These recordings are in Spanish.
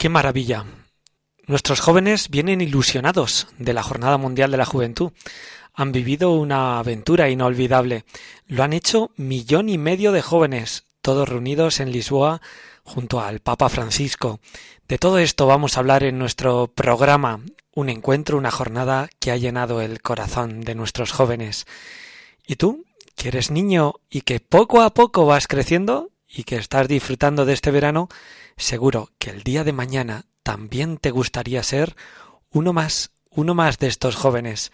¡Qué maravilla! Nuestros jóvenes vienen ilusionados de la Jornada Mundial de la Juventud. Han vivido una aventura inolvidable. Lo han hecho millón y medio de jóvenes, todos reunidos en Lisboa junto al Papa Francisco. De todo esto vamos a hablar en nuestro programa, un encuentro, una jornada que ha llenado el corazón de nuestros jóvenes. ¿Y tú, que eres niño y que poco a poco vas creciendo y que estás disfrutando de este verano, seguro que el día de mañana también te gustaría ser uno más, uno más de estos jóvenes.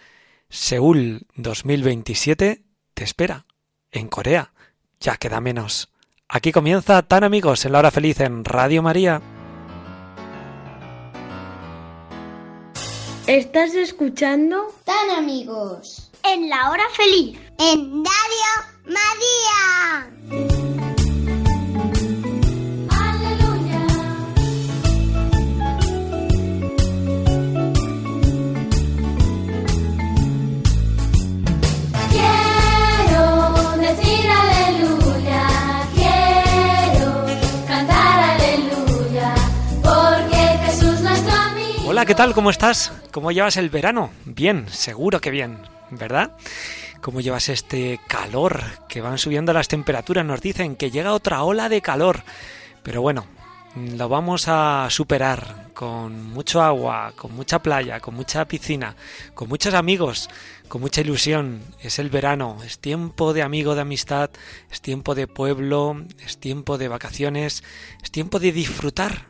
Seúl 2027 te espera en Corea. Ya queda menos. Aquí comienza Tan Amigos en la hora feliz en Radio María. ¿Estás escuchando? Tan amigos. en la hora feliz. En Radio María. ¿Qué tal? ¿Cómo estás? ¿Cómo llevas el verano? Bien, seguro que bien, ¿verdad? ¿Cómo llevas este calor? Que van subiendo las temperaturas, nos dicen que llega otra ola de calor. Pero bueno, lo vamos a superar con mucho agua, con mucha playa, con mucha piscina, con muchos amigos, con mucha ilusión. Es el verano, es tiempo de amigo, de amistad, es tiempo de pueblo, es tiempo de vacaciones, es tiempo de disfrutar.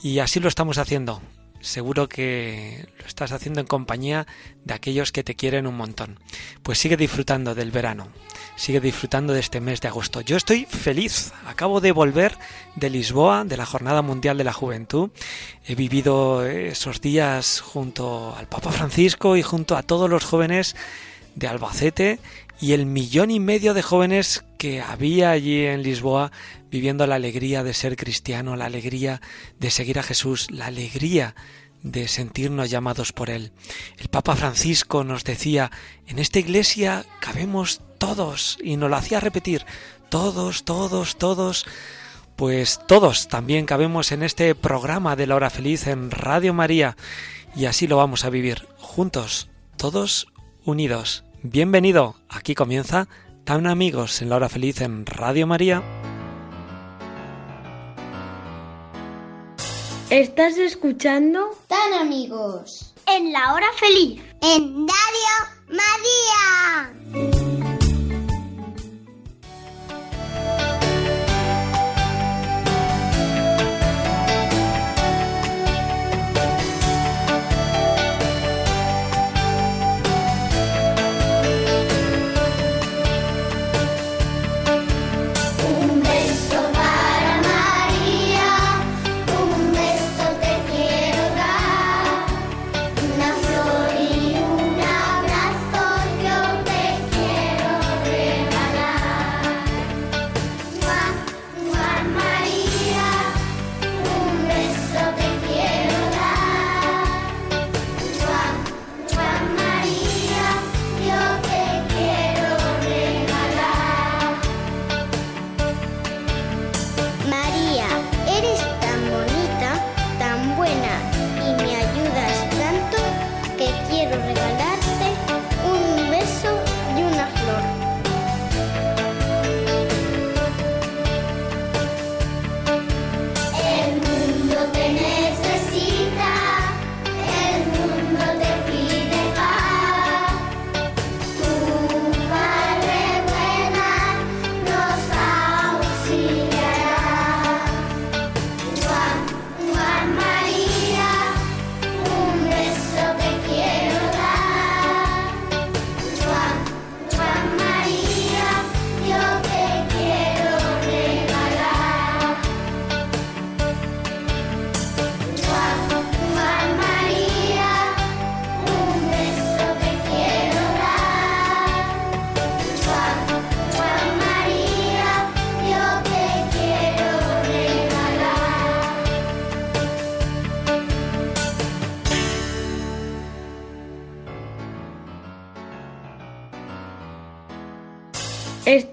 Y así lo estamos haciendo. Seguro que lo estás haciendo en compañía de aquellos que te quieren un montón. Pues sigue disfrutando del verano, sigue disfrutando de este mes de agosto. Yo estoy feliz, acabo de volver de Lisboa, de la Jornada Mundial de la Juventud. He vivido esos días junto al Papa Francisco y junto a todos los jóvenes de Albacete y el millón y medio de jóvenes que había allí en Lisboa viviendo la alegría de ser cristiano, la alegría de seguir a Jesús, la alegría de sentirnos llamados por Él. El Papa Francisco nos decía, en esta iglesia cabemos todos, y nos lo hacía repetir, todos, todos, todos, pues todos también cabemos en este programa de la hora feliz en Radio María, y así lo vamos a vivir, juntos, todos unidos. Bienvenido, aquí comienza Tan Amigos en la hora feliz en Radio María. ¿Estás escuchando? Tan amigos. En la hora feliz. En Radio María.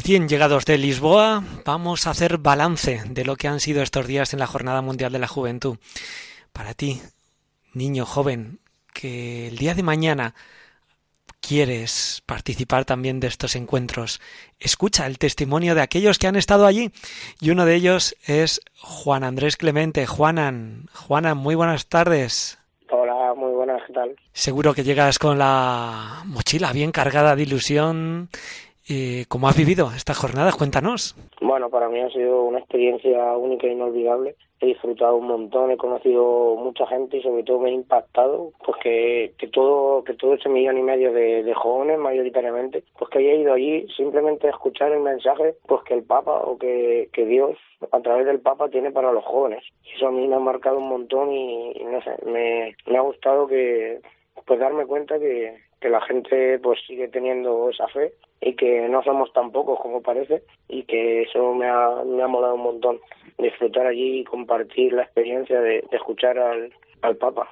Recién llegados de Lisboa, vamos a hacer balance de lo que han sido estos días en la Jornada Mundial de la Juventud. Para ti, niño joven, que el día de mañana quieres participar también de estos encuentros, escucha el testimonio de aquellos que han estado allí. Y uno de ellos es Juan Andrés Clemente. Juanan, Juanan, muy buenas tardes. Hola, muy buenas, ¿qué tal? Seguro que llegas con la mochila bien cargada de ilusión. Eh, ¿Cómo has vivido esta jornada? Cuéntanos. Bueno, para mí ha sido una experiencia única e inolvidable. He disfrutado un montón, he conocido mucha gente y sobre todo me ha impactado pues que, que todo que todo ese millón y medio de, jóvenes mayoritariamente pues que haya ido allí simplemente a escuchar el mensaje pues que el Papa o que, que Dios a través del Papa tiene para los jóvenes. Eso a mí me ha marcado un montón y, y no sé, me, me ha gustado que pues darme cuenta que, que la gente pues sigue teniendo esa fe y que no somos tan pocos como parece y que eso me ha, me ha molado un montón disfrutar allí y compartir la experiencia de, de escuchar al, al Papa.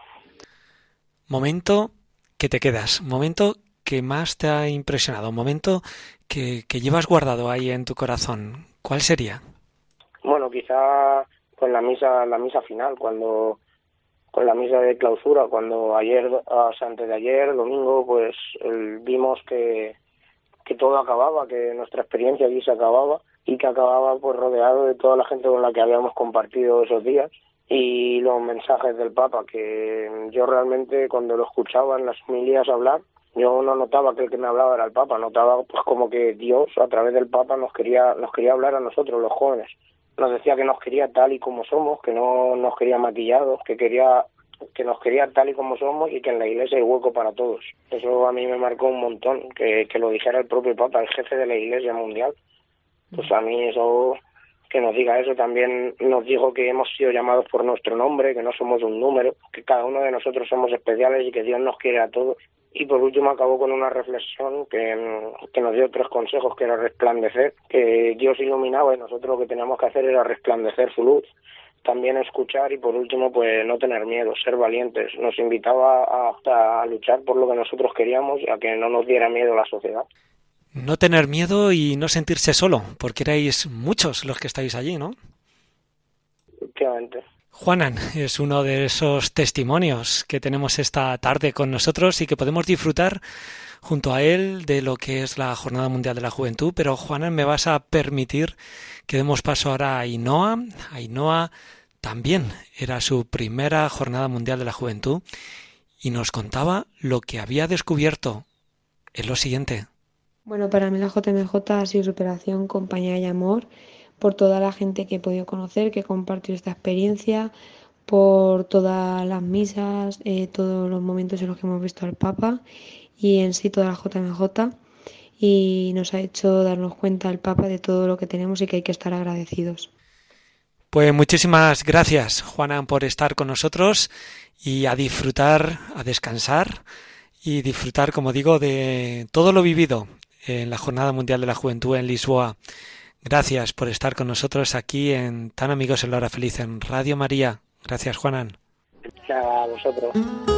Momento que te quedas, momento que más te ha impresionado, momento que, que llevas guardado ahí en tu corazón. ¿Cuál sería? Bueno, quizá con la misa la misa final cuando con la misa de clausura cuando ayer sea, antes de ayer domingo pues vimos que que todo acababa que nuestra experiencia allí se acababa y que acababa pues rodeado de toda la gente con la que habíamos compartido esos días y los mensajes del Papa que yo realmente cuando lo escuchaba en las homilías hablar yo no notaba que el que me hablaba era el Papa notaba pues como que Dios a través del Papa nos quería nos quería hablar a nosotros los jóvenes nos decía que nos quería tal y como somos, que no nos quería maquillados, que quería que nos quería tal y como somos y que en la iglesia hay hueco para todos. Eso a mí me marcó un montón, que, que lo dijera el propio Papa, el jefe de la iglesia mundial. Pues a mí eso, que nos diga eso, también nos dijo que hemos sido llamados por nuestro nombre, que no somos un número, que cada uno de nosotros somos especiales y que Dios nos quiere a todos. Y por último acabó con una reflexión que, que nos dio tres consejos, que era resplandecer, que Dios iluminaba y nosotros lo que teníamos que hacer era resplandecer su luz. También escuchar y por último pues no tener miedo, ser valientes. Nos invitaba a, a luchar por lo que nosotros queríamos y a que no nos diera miedo la sociedad. No tener miedo y no sentirse solo, porque erais muchos los que estáis allí, ¿no? Efectivamente. Juanan es uno de esos testimonios que tenemos esta tarde con nosotros y que podemos disfrutar junto a él de lo que es la Jornada Mundial de la Juventud. Pero Juanan, me vas a permitir que demos paso ahora a Ainhoa. Ainhoa también era su primera Jornada Mundial de la Juventud y nos contaba lo que había descubierto. Es lo siguiente. Bueno, para mí la JMJ ha sido superación, compañía y amor por toda la gente que he podido conocer, que compartió esta experiencia, por todas las misas, eh, todos los momentos en los que hemos visto al Papa y en sí toda la JMJ y nos ha hecho darnos cuenta al Papa de todo lo que tenemos y que hay que estar agradecidos. Pues muchísimas gracias, Juanan, por estar con nosotros y a disfrutar, a descansar y disfrutar, como digo, de todo lo vivido en la Jornada Mundial de la Juventud en Lisboa. Gracias por estar con nosotros aquí en Tan Amigos en la Hora Feliz en Radio María. Gracias, Juanan. A vosotros.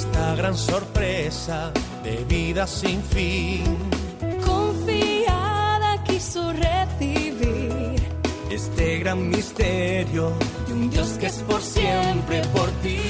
Esta gran sorpresa de vida sin fin. Confiada quiso recibir Este gran misterio de un Dios que es por siempre por ti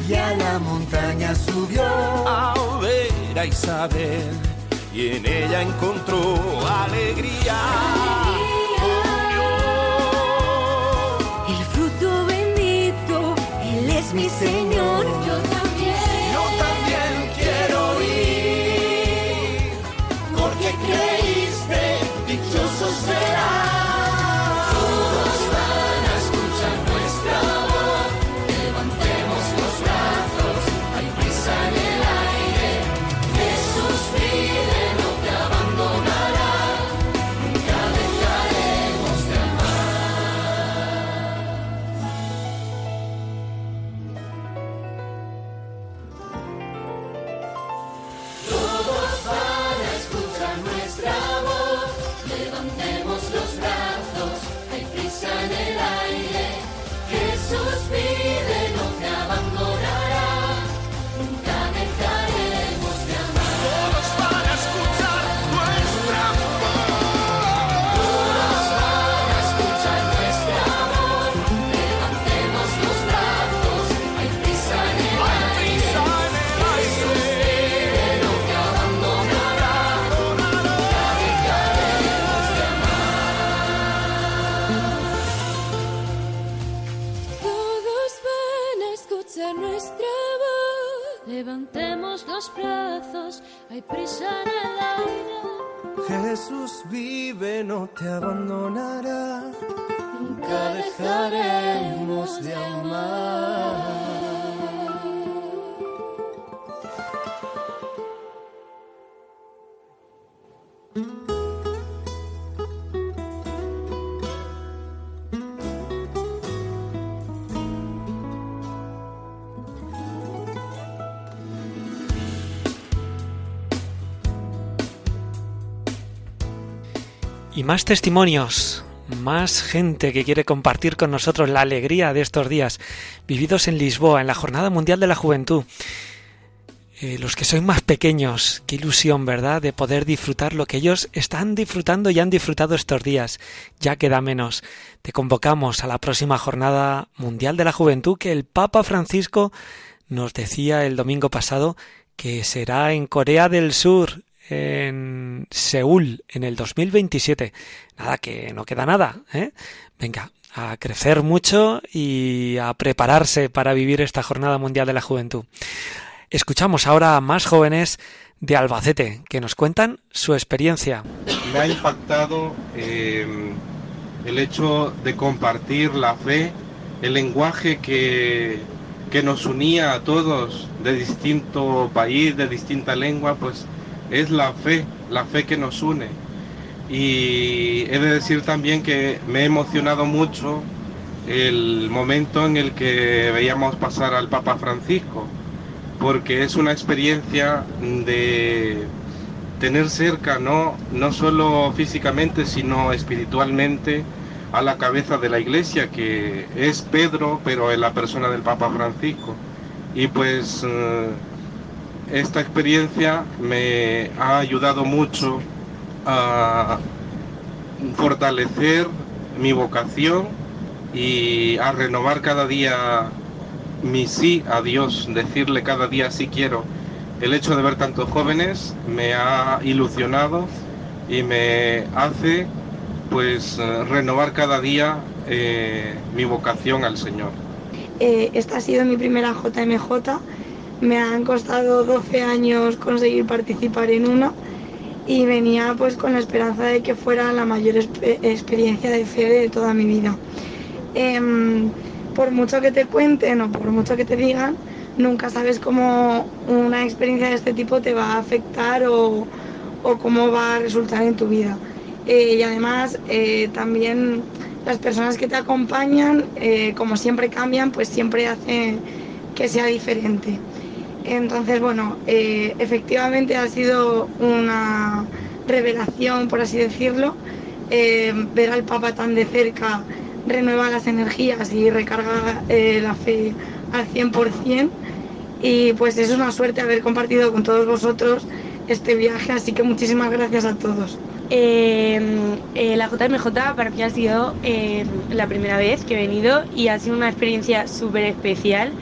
y a la montaña subió a ver a Isabel y en ella encontró alegría. El fruto bendito, Él es mi Señor. Yo también. Yo también quiero ir porque creíste, dichoso serás. En el aire. Jesús vive, no te abandonará. Nunca dejaremos de amar. Y más testimonios, más gente que quiere compartir con nosotros la alegría de estos días vividos en Lisboa, en la Jornada Mundial de la Juventud. eh, los que sois más pequeños, qué ilusión, ¿verdad?, de poder disfrutar lo que ellos están disfrutando y han disfrutado estos días. Ya queda menos. Te convocamos a la próxima Jornada Mundial de la Juventud que el Papa Francisco nos decía el domingo pasado que será en Corea del Sur, en Seúl, en el 2027. Nada, que no queda nada, ¿eh? Venga, a crecer mucho y a prepararse para vivir esta Jornada Mundial de la Juventud. Escuchamos ahora a más jóvenes de Albacete que nos cuentan su experiencia. Me ha impactado eh, el hecho de compartir la fe, el lenguaje que, que nos unía a todos de distinto país, de distinta lengua, pues es la fe, la fe que nos une. Y he de decir también que me ha emocionado mucho el momento en el que veíamos pasar al Papa Francisco, porque es una experiencia de tener cerca, no, no solo físicamente, sino espiritualmente, a la cabeza de la iglesia, que es Pedro, pero en la persona del Papa Francisco. Y pues eh, esta experiencia me ha ayudado mucho a fortalecer mi vocación y a renovar cada día mi sí a Dios, decirle cada día sí quiero. El hecho de ver tantos jóvenes me ha ilusionado y me hace pues renovar cada día eh, mi vocación al Señor. Eh, esta ha sido mi primera JMJ me han costado 12 años conseguir participar en una y venía pues con la esperanza de que fuera la mayor experiencia de fe de toda mi vida. Em, por mucho que te cuenten o por mucho que te digan, nunca sabes cómo una experiencia de este tipo te va a afectar o, cómo va a resultar en tu vida. Eh, y además eh, también las personas que te acompañan, eh, como siempre cambian, pues siempre hacen que sea diferente. Entonces, bueno, eh, efectivamente ha sido una revelación, por así decirlo, eh, ver al Papa tan de cerca renueva las energías y recarga eh, la fe al 100%. Y pues es una suerte haber compartido con todos vosotros este viaje, así que muchísimas gracias a todos. la JMJ para mí ha sido la primera vez que he venido y ha sido una experiencia súper especial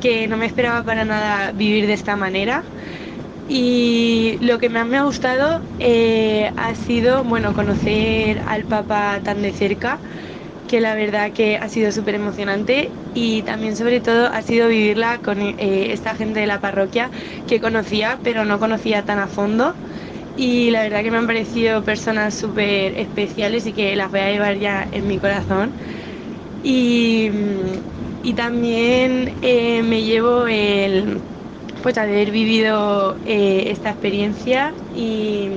que no me esperaba para nada vivir de esta manera. Y lo que más me ha gustado eh, ha sido bueno, conocer al Papa tan de cerca, que la verdad que ha sido súper emocionante y también sobre todo ha sido vivirla con eh, esta gente de la parroquia que conocía pero no conocía tan a fondo y la verdad que me han parecido personas súper especiales y que las voy a llevar ya en mi corazón. Y, y también eh, me llevo el pues haber vivido eh, esta experiencia y,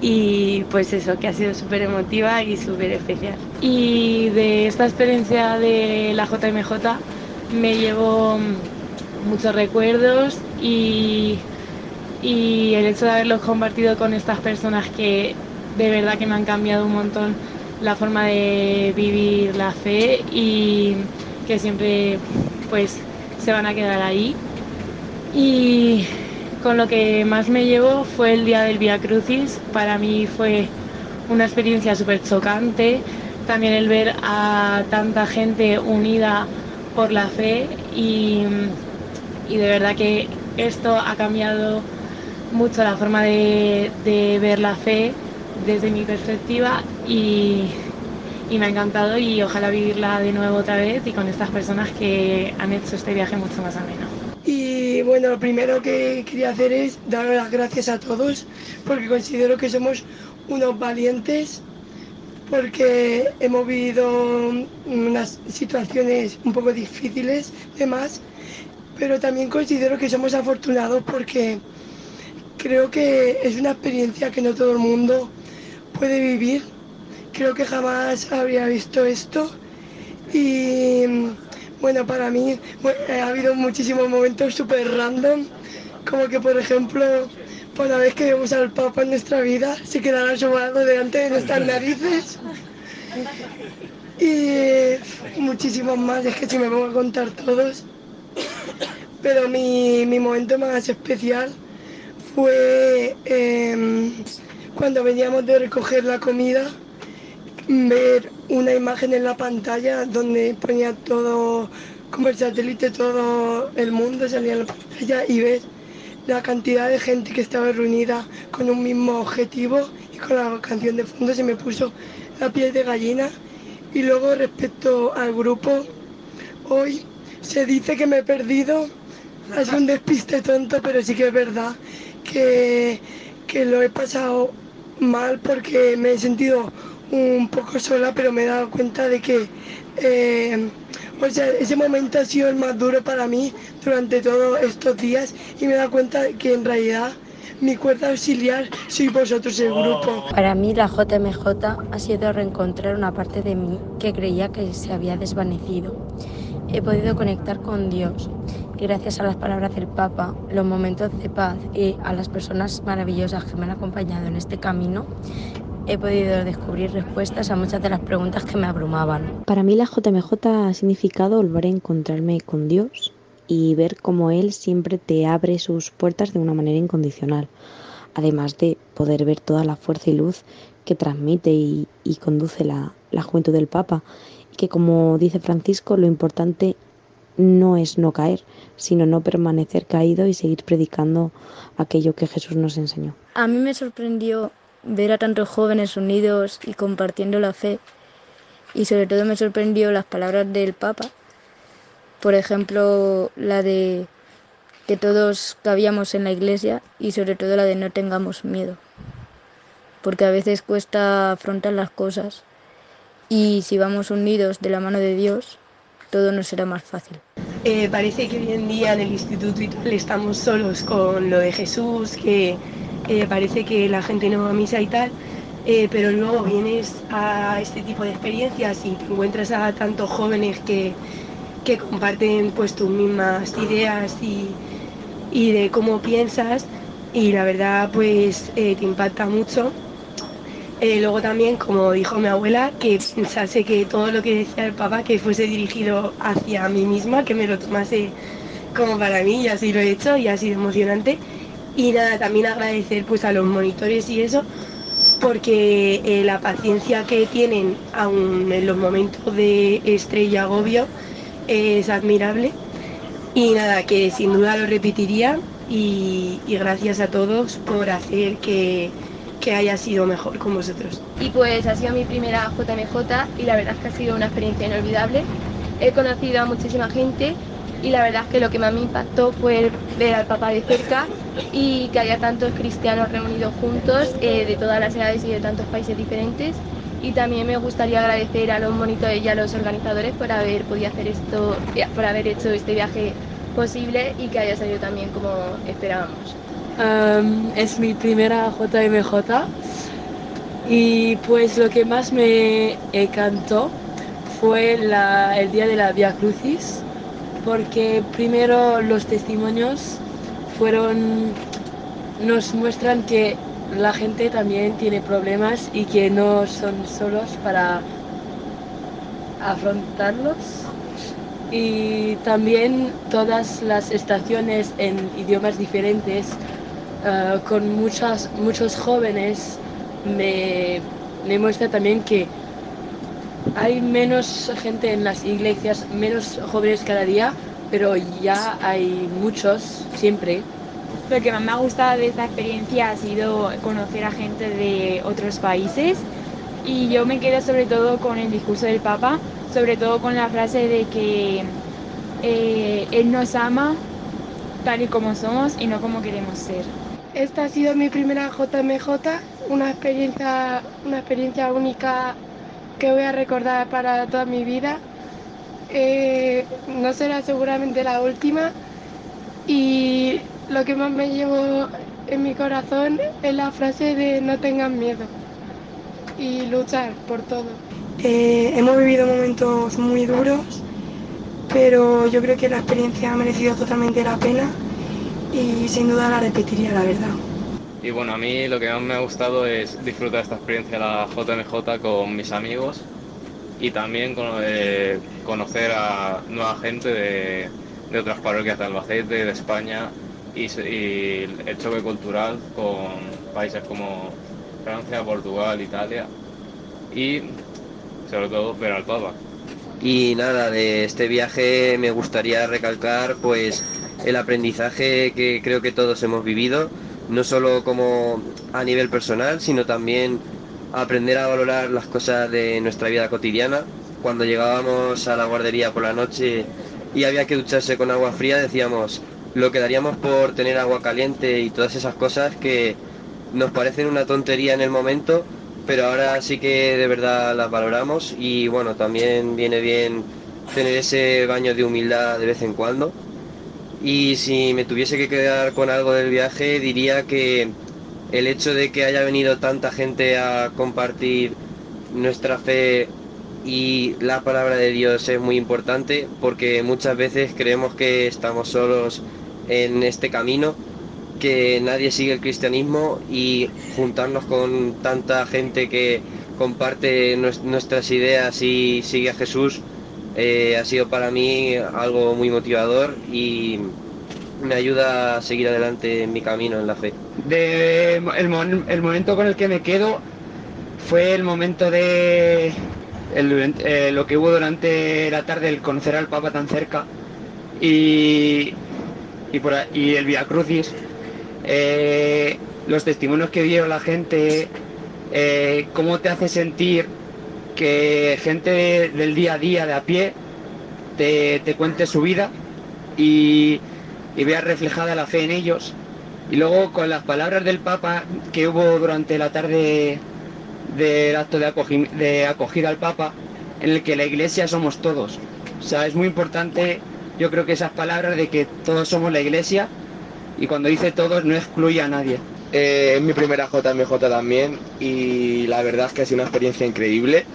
y, pues eso, que ha sido súper emotiva y súper especial. Y de esta experiencia de la JMJ me llevo muchos recuerdos y, y el hecho de haberlos compartido con estas personas que de verdad que me han cambiado un montón la forma de vivir la fe y que siempre pues se van a quedar ahí. Y con lo que más me llevo fue el día del Via Crucis. Para mí fue una experiencia súper chocante. También el ver a tanta gente unida por la fe y, y de verdad que esto ha cambiado mucho la forma de, de ver la fe desde mi perspectiva y y me ha encantado y ojalá vivirla de nuevo otra vez y con estas personas que han hecho este viaje mucho más ameno. Y bueno, lo primero que quería hacer es dar las gracias a todos porque considero que somos unos valientes porque hemos vivido unas situaciones un poco difíciles, demás, pero también considero que somos afortunados porque creo que es una experiencia que no todo el mundo puede vivir creo que jamás habría visto esto y bueno, para mí ha habido muchísimos momentos súper random, como que por ejemplo, por la vez que vemos al Papa en nuestra vida, se quedará asomado delante de nuestras narices. Y muchísimos más, es que si me pongo a contar todos. pero mi, mi momento más especial fue eh, cuando veníamos de recoger la comida, ver una imagen en la pantalla donde ponía todo, como el satélite, todo el mundo salía en la pantalla y ver la cantidad de gente que estaba reunida con un mismo objetivo y con la canción de fondo se me puso la piel de gallina. Y luego respecto al grupo, hoy se dice que me he perdido, es un despiste tonto, pero sí que es verdad que, que lo he pasado mal porque me he sentido un poco sola, pero me he dado cuenta de que eh, o sea, ese momento ha sido el más duro para mí durante todos estos días y me he dado cuenta de que en realidad mi cuerda auxiliar sois vosotros el grupo. Para mí la JMJ ha sido reencontrar una parte de mí que creía que se había desvanecido. He podido conectar con Dios y gracias a las palabras del Papa, los momentos de paz y a las personas maravillosas que me han acompañado en este camino, he podido descubrir respuestas a muchas de las preguntas que me abrumaban. Para mí la JMJ ha significado volver a encontrarme con Dios y ver cómo Él siempre te abre sus puertas de una manera incondicional, además de poder ver toda la fuerza y luz que transmite y, y conduce la, la juventud del Papa, y que como dice Francisco, lo importante no es no caer, sino no permanecer caído y seguir predicando aquello que Jesús nos enseñó. A mí me sorprendió ver a tantos jóvenes unidos y compartiendo la fe. Y sobre todo me sorprendió las palabras del Papa. Por ejemplo, la de que todos cabíamos en la iglesia y sobre todo la de no tengamos miedo. Porque a veces cuesta afrontar las cosas y si vamos unidos de la mano de Dios, todo nos será más fácil. Eh, parece que hoy en día en el instituto y tal estamos solos con lo de Jesús, que eh, parece que la gente no va a misa y tal, eh, pero luego vienes a este tipo de experiencias y te encuentras a tantos jóvenes que, que comparten pues tus mismas ideas y, y, de cómo piensas y la verdad pues eh, te impacta mucho. luego también, como dijo mi abuela, que pensase que todo lo que decía el papá que fuese dirigido hacia mí misma, que me lo tomase como para mí y así lo he hecho y ha sido emocionante. Y nada, también agradecer pues a los monitores y eso, porque eh, la paciencia que tienen aún en los momentos de estrés y agobio es admirable. Y nada, que sin duda lo repetiría y, y gracias a todos por hacer que, que haya sido mejor con vosotros. Y pues ha sido mi primera JMJ y la verdad es que ha sido una experiencia inolvidable. He conocido a muchísima gente y la verdad es que lo que más me impactó fue ver al Papa de cerca y que haya tantos cristianos reunidos juntos eh, de todas las edades y de tantos países diferentes. Y también me gustaría agradecer a los monitores y a los organizadores por haber podido hacer esto, eh, por haber hecho este viaje posible y que haya salido también como esperábamos. Um, es mi primera JMJ y pues lo que más me encantó fue la, el día de la Via Crucis porque primero los testimonios fueron nos muestran que la gente también tiene problemas y que no son solos para afrontarlos. Y también todas las estaciones en idiomas diferentes uh, con muchas, muchos jóvenes me, me muestra también que hay menos gente en las iglesias, menos jóvenes cada día, pero ya hay muchos siempre. Lo que más me ha gustado de esta experiencia ha sido conocer a gente de otros países y yo me quedo sobre todo con el discurso del Papa, sobre todo con la frase de que eh, Él nos ama tal y como somos y no como queremos ser. Esta ha sido mi primera JMJ, una experiencia, una experiencia única que voy a recordar para toda mi vida. Eh, no será seguramente la última y lo que más me llevo en mi corazón es la frase de no tengan miedo y luchar por todo. Eh, hemos vivido momentos muy duros, pero yo creo que la experiencia ha merecido totalmente la pena y sin duda la repetiría, la verdad. Y bueno, a mí lo que más me ha gustado es disfrutar esta experiencia de la JMJ con mis amigos y también con, conocer a nueva gente de, de otras parroquias de Albacete, de España y, y el choque cultural con países como Francia, Portugal, Italia y sobre todo ver al Papa. Y nada, de este viaje me gustaría recalcar pues el aprendizaje que creo que todos hemos vivido, no solo como a nivel personal, sino también aprender a valorar las cosas de nuestra vida cotidiana. Cuando llegábamos a la guardería por la noche y había que ducharse con agua fría, decíamos, lo que daríamos por tener agua caliente y todas esas cosas que nos parecen una tontería en el momento, pero ahora sí que de verdad las valoramos y bueno, también viene bien tener ese baño de humildad de vez en cuando. Y si me tuviese que quedar con algo del viaje, diría que el hecho de que haya venido tanta gente a compartir nuestra fe y la palabra de Dios es muy importante porque muchas veces creemos que estamos solos en este camino, que nadie sigue el cristianismo y juntarnos con tanta gente que comparte nuestras ideas y sigue a Jesús eh, ha sido para mí algo muy motivador y me ayuda a seguir adelante en mi camino en la fe. De el, el momento con el que me quedo fue el momento de eh, lo que hubo durante la tarde, el conocer al Papa tan cerca y, y, por, y el Via Crucis, eh, los testimonios que dieron la gente, cómo te hace sentir que gente del día a día, de a pie, te, te cuente su vida y, y vea reflejada la fe en ellos. Y luego con las palabras del Papa que hubo durante la tarde del acto de, de acogida al Papa, en el que la Iglesia somos todos. O sea, es muy importante, yo creo que esas palabras de que todos somos la Iglesia y cuando dice todos no excluye a nadie. Eh, es mi primera JMJ también y la verdad es que ha sido una experiencia increíble.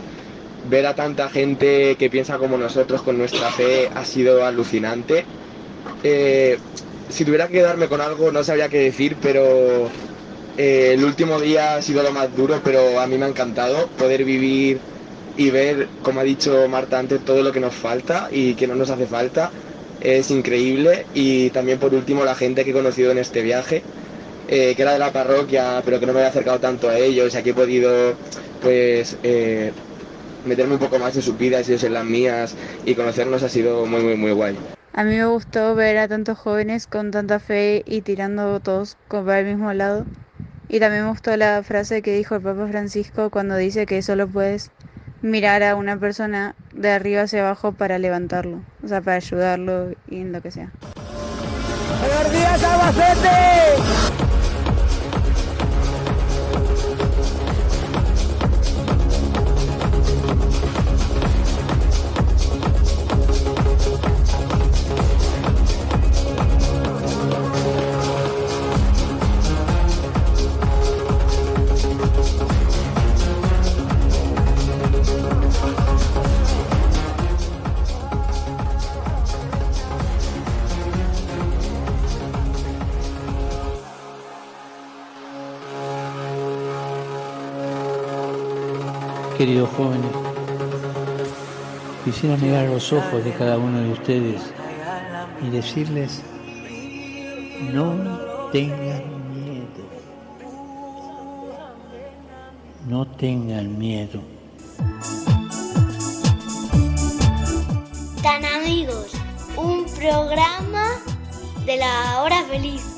Ver a tanta gente que piensa como nosotros con nuestra fe ha sido alucinante. Eh, si tuviera que quedarme con algo no sabría qué decir, pero eh, el último día ha sido lo más duro, pero a mí me ha encantado poder vivir y ver, como ha dicho Marta antes, todo lo que nos falta y que no nos hace falta. Es increíble y también por último la gente que he conocido en este viaje, eh, que era de la parroquia, pero que no me había acercado tanto a ellos, aquí he podido pues meterme un poco más en sus vidas y ellos en las mías y conocernos ha sido muy muy muy guay. A mí me gustó ver a tantos jóvenes con tanta fe y tirando todos para el mismo lado. Y también me gustó la frase que dijo el Papa Francisco cuando dice que solo puedes mirar a una persona de arriba hacia abajo para levantarlo, o sea, para ayudarlo y en lo que sea. ¡Buenos días, Albacete! Queridos jóvenes, quisiera mirar los ojos de cada uno de ustedes y decirles, no tengan miedo, no tengan miedo. Tan amigos, un programa de la hora feliz.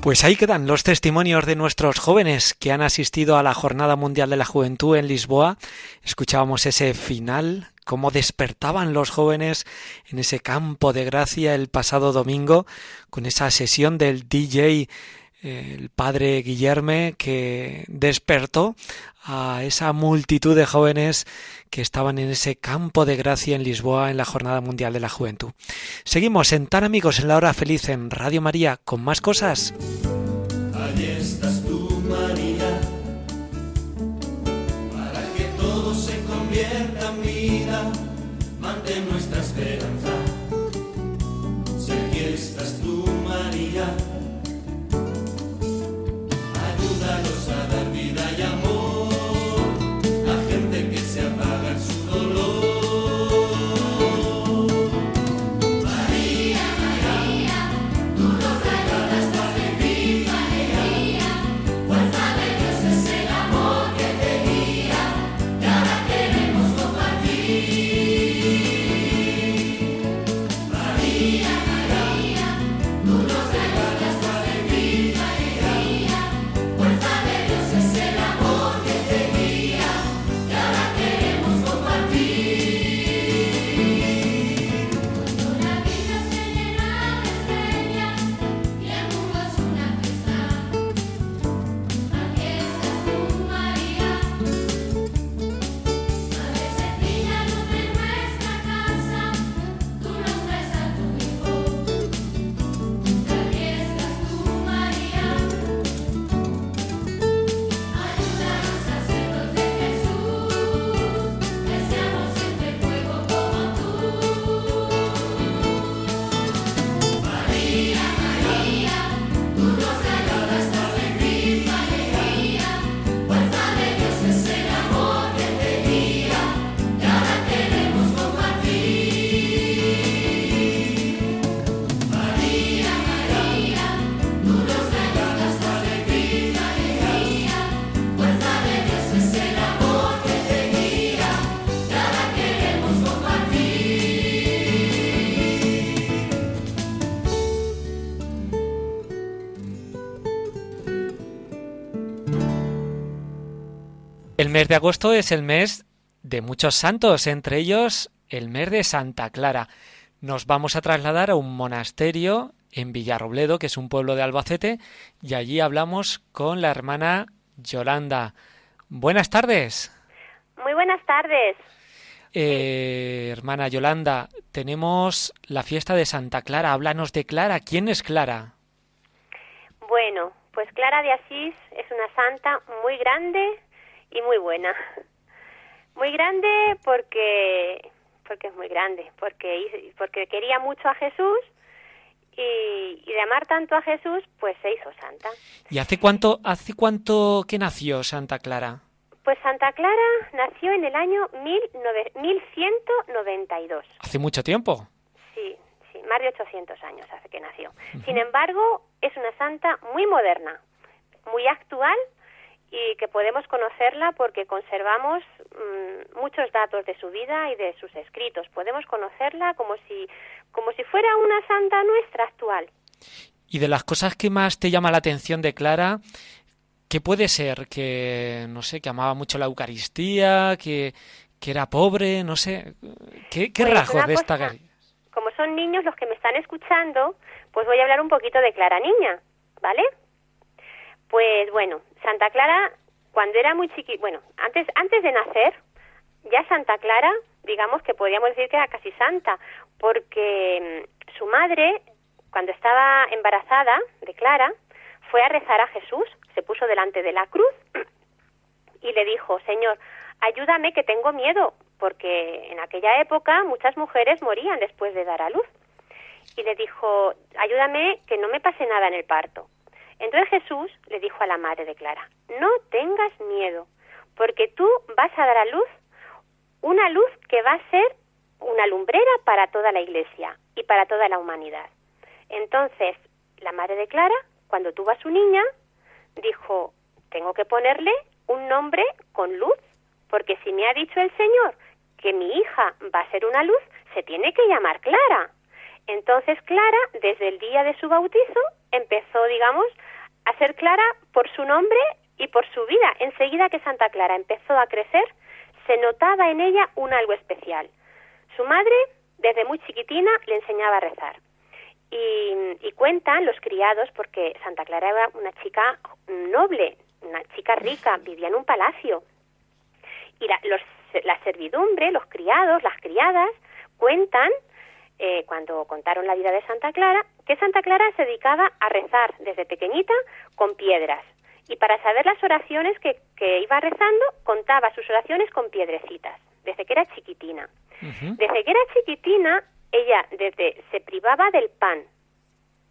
Pues ahí quedan los testimonios de nuestros jóvenes que han asistido a la Jornada Mundial de la Juventud en Lisboa. Escuchábamos ese final, cómo despertaban los jóvenes en ese campo de gracia el pasado domingo con esa sesión del DJ el padre Guillerme que despertó a esa multitud de jóvenes que estaban en ese campo de gracia en Lisboa en la Jornada Mundial de la Juventud. Seguimos en Tan Amigos en la Hora Feliz en Radio María con más cosas. Mes de agosto es el mes de muchos santos, entre ellos el mes de Santa Clara. Nos vamos a trasladar a un monasterio en Villarrobledo, que es un pueblo de Albacete, y allí hablamos con la hermana Yolanda. Buenas tardes. Muy buenas tardes. Eh, hermana Yolanda, tenemos la fiesta de Santa Clara. Háblanos de Clara. ¿Quién es Clara? Bueno, pues Clara de Asís es una santa muy grande y muy buena. Muy grande porque porque es muy grande, porque porque quería mucho a Jesús y, y de amar tanto a Jesús, pues se hizo santa. ¿Y hace cuánto hace cuánto que nació Santa Clara? Pues Santa Clara nació en el año 19 1192. Hace mucho tiempo. Sí, sí, más de 800 años hace que nació. Sin embargo, es una santa muy moderna, muy actual y que podemos conocerla porque conservamos mm, muchos datos de su vida y de sus escritos. Podemos conocerla como si como si fuera una santa nuestra actual. Y de las cosas que más te llama la atención de Clara, ¿qué puede ser? Que, no sé, que amaba mucho la Eucaristía, que, que era pobre, no sé. ¿Qué, qué Pues rasgos de esta cosa- Como son niños los que me están escuchando, pues voy a hablar un poquito de Clara Niña, ¿vale? Pues bueno, Santa Clara, cuando era muy chiqui, bueno, antes, antes de nacer, ya Santa Clara, digamos que podríamos decir que era casi santa, porque mm, su madre, cuando estaba embarazada de Clara, fue a rezar a Jesús, se puso delante de la cruz y le dijo, Señor, ayúdame que tengo miedo, porque en aquella época muchas mujeres morían después de dar a luz. Y le dijo, ayúdame que no me pase nada en el parto. Entonces Jesús le dijo a la madre de Clara, no tengas miedo, porque tú vas a dar a luz una luz que va a ser una lumbrera para toda la iglesia y para toda la humanidad. Entonces, la madre de Clara, cuando tuvo a su niña, dijo, tengo que ponerle un nombre con luz, porque si me ha dicho el Señor que mi hija va a ser una luz, se tiene que llamar Clara. Entonces Clara, desde el día de su bautizo, empezó, digamos, a ser Clara por su nombre y por su vida. Enseguida que Santa Clara empezó a crecer, se notaba en ella un algo especial. Su madre, desde muy chiquitina, le enseñaba a rezar. Y, y cuentan los criados, porque Santa Clara era una chica noble, una chica rica, vivía en un palacio. Y la, los, la servidumbre, los criados, las criadas, cuentan, eh, cuando contaron la vida de Santa Clara, que Santa Clara se dedicaba a rezar desde pequeñita con piedras. Y para saber las oraciones que, que iba rezando, contaba sus oraciones con piedrecitas, desde que era chiquitina. Desde que era chiquitina, ella desde se privaba del pan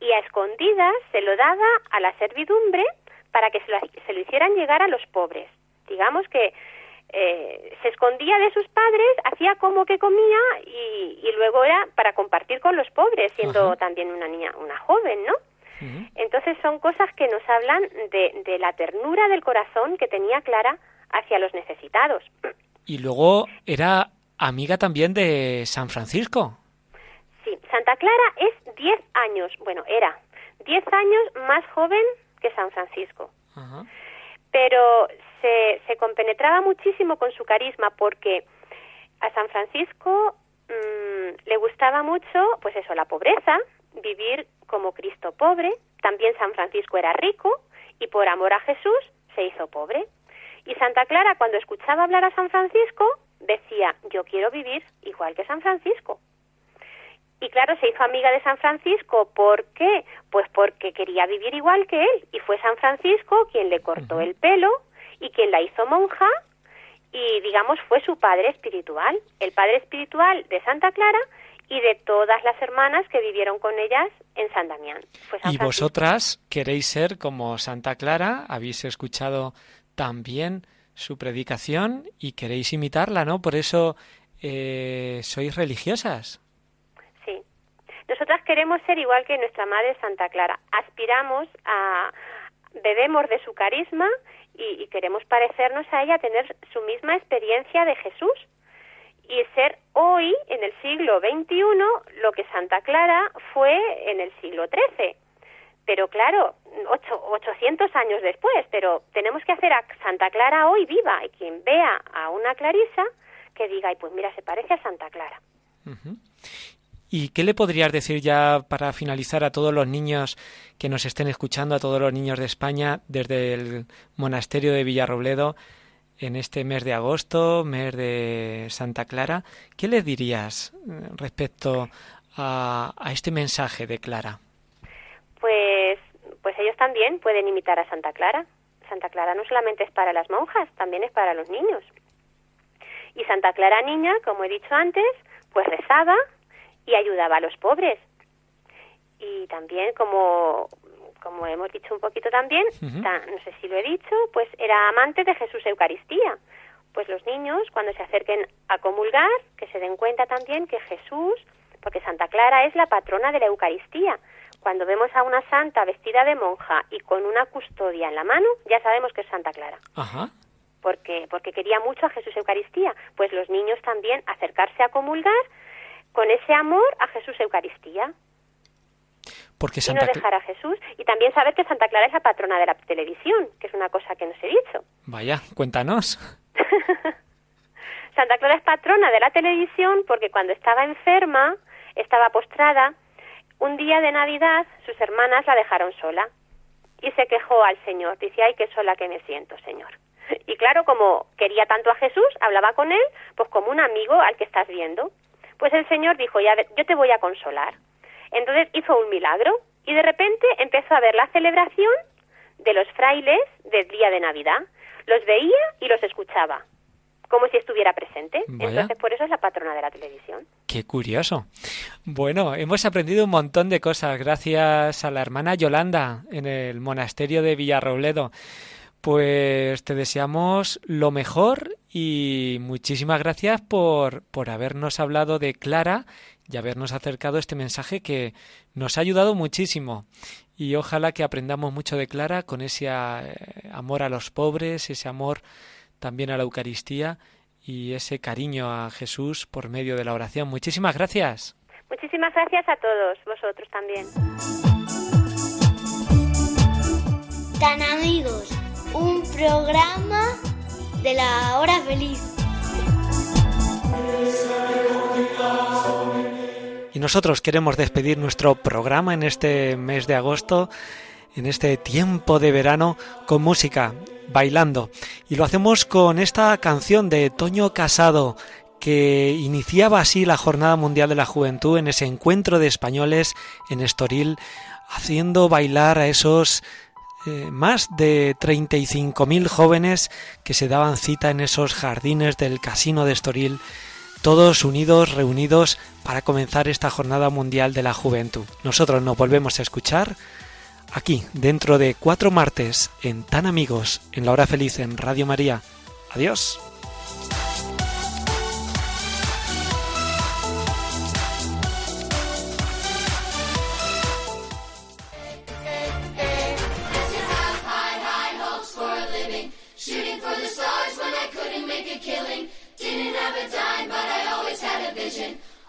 y a escondidas se lo daba a la servidumbre para que se lo, se lo hicieran llegar a los pobres. Digamos que eh, se escondía de sus padres, hacía como que comía y, y luego era para compartir con los pobres, siendo también una niña, una joven, ¿no? Entonces son cosas que nos hablan de, de la ternura del corazón que tenía Clara hacia los necesitados. Y luego era amiga también de San Francisco. Sí, Santa Clara es 10 años, bueno, era 10 años más joven que San Francisco. Pero se, se compenetraba muchísimo con su carisma porque a San Francisco mm, le gustaba mucho, pues eso, la pobreza, vivir como Cristo pobre. También San Francisco era rico y por amor a Jesús se hizo pobre. Y Santa Clara, cuando escuchaba hablar a San Francisco, decía, yo quiero vivir igual que San Francisco. Y claro, se hizo amiga de San Francisco. ¿Por qué? Pues porque quería vivir igual que él. Y fue San Francisco quien le cortó el pelo y quien la hizo monja y, digamos, fue su padre espiritual. El padre espiritual de Santa Clara y de todas las hermanas que vivieron con ellas en San Damián. San Y Francisco. vosotras queréis ser como Santa Clara, habéis escuchado también su predicación y queréis imitarla, ¿no? Por eso eh, sois religiosas. Sí. Nosotras queremos ser igual que nuestra madre Santa Clara. Aspiramos a bebemos de su carisma y, queremos parecernos a ella, tener su misma experiencia de Jesús y ser hoy, en el siglo XXI, lo que Santa Clara fue en el siglo XIII. Pero claro, ocho, 800 años después, pero tenemos que hacer a Santa Clara hoy viva. Y quien vea a una Clarisa, que diga, y pues mira, se parece a Santa Clara. ¿Y qué le podrías decir ya para finalizar a todos los niños que nos estén escuchando, a todos los niños de España, desde el monasterio de Villarrobledo, en este mes de agosto, mes de Santa Clara? ¿Qué les dirías eh, respecto a, a este mensaje de Clara? Pues, pues ellos también pueden imitar a Santa Clara. Santa Clara no solamente es para las monjas, también es para los niños. Y Santa Clara niña, como he dicho antes, pues rezaba y ayudaba a los pobres. Y también, como, como hemos dicho un poquito también, ta- no sé si lo he dicho, pues era amante de Jesús Eucaristía. Pues los niños, cuando se acerquen a comulgar, que se den cuenta también que Jesús, porque Santa Clara es la patrona de la Eucaristía. Cuando vemos a una santa vestida de monja y con una custodia en la mano, ya sabemos que es Santa Clara Ajá. porque, porque quería mucho a Jesús Eucaristía. Pues los niños también acercarse a comulgar con ese amor a Jesús Eucaristía Porque y no Santa Clara... dejar a Jesús. Y también saber que Santa Clara es la patrona de la televisión, que es una cosa que no os he dicho. Vaya, cuéntanos. Santa Clara es patrona de la televisión porque cuando estaba enferma, estaba postrada, un día de Navidad sus hermanas la dejaron sola y se quejó al Señor. Dice, ay, qué sola que me siento, Señor. Y claro, como quería tanto a Jesús, hablaba con él, pues como un amigo al que estás viendo. Pues el Señor dijo, ya, yo te voy a consolar. Entonces hizo un milagro y de repente empezó a ver la celebración de los frailes del día de Navidad. Los veía y los escuchaba, como si estuviera presente. Vaya. Entonces por eso es la patrona de la televisión. Qué curioso. Bueno, hemos aprendido un montón de cosas gracias a la hermana Yolanda en el monasterio de Villarrobledo. Pues te deseamos lo mejor y muchísimas gracias por, por habernos hablado de Clara y habernos acercado este mensaje que nos ha ayudado muchísimo. Y ojalá que aprendamos mucho de Clara con ese eh, amor a los pobres, ese amor también a la Eucaristía y ese cariño a Jesús por medio de la oración. Muchísimas gracias. Muchísimas gracias a todos, vosotros también. Tan amigos, un programa de la hora feliz. Y nosotros queremos despedir nuestro programa en este mes de agosto, en este tiempo de verano, con música, bailando. Y lo hacemos con esta canción de Toño Casado, que iniciaba así la Jornada Mundial de la Juventud en ese encuentro de españoles en Estoril, haciendo bailar a esos eh, más de 35.000 jóvenes que se daban cita en esos jardines del Casino de Estoril todos unidos, reunidos para comenzar esta Jornada Mundial de la Juventud. Nosotros nos volvemos a escuchar aquí, dentro de cuatro martes, en Tan Amigos, en la hora feliz en Radio María. Adiós.